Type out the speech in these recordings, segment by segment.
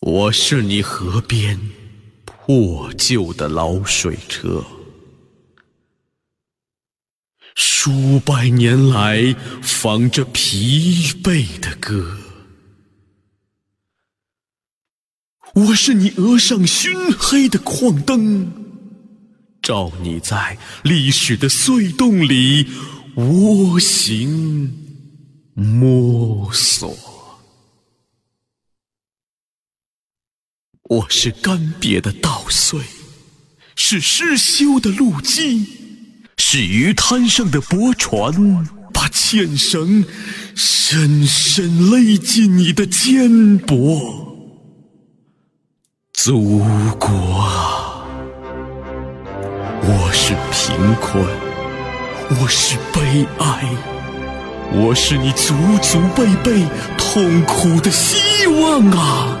我是你河边破旧的老水车，数百年来放着疲惫的歌。我是你额上熏黑的矿灯，照你在历史的隧洞里蜗行摸索。我是干瘪的稻穗，是失修的路基，是鱼滩上的驳船，把纤绳深深勒进你的肩膊。祖国啊，我是贫困，我是悲哀，我是你祖祖辈辈痛苦的希望啊！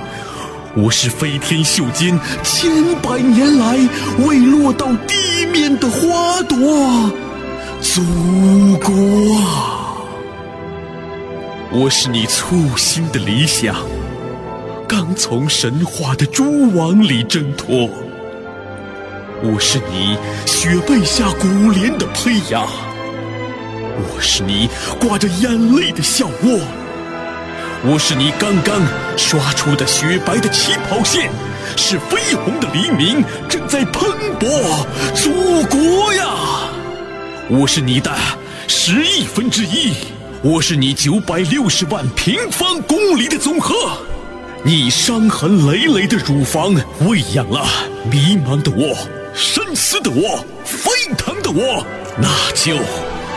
我是飞天袖间千百年来未落到地面的花朵，祖国啊！我是你簇新的理想，刚从神话的蛛网里挣脱。我是你雪被下古莲的胚芽，我是你挂着眼泪的笑窝。我是你刚刚刷出的雪白的起跑线，是绯红的黎明正在喷薄，祖国呀！我是你的十亿分之一，我是你九百六十万平方公里的总和。你伤痕累累的乳房喂养了迷茫的我，深思的我，沸腾的我，那就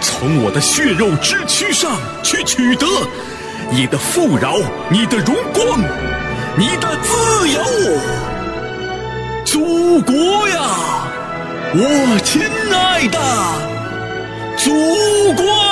从我的血肉之躯上去取得。你的富饶，你的荣光，你的自由，祖国呀，我亲爱的祖国。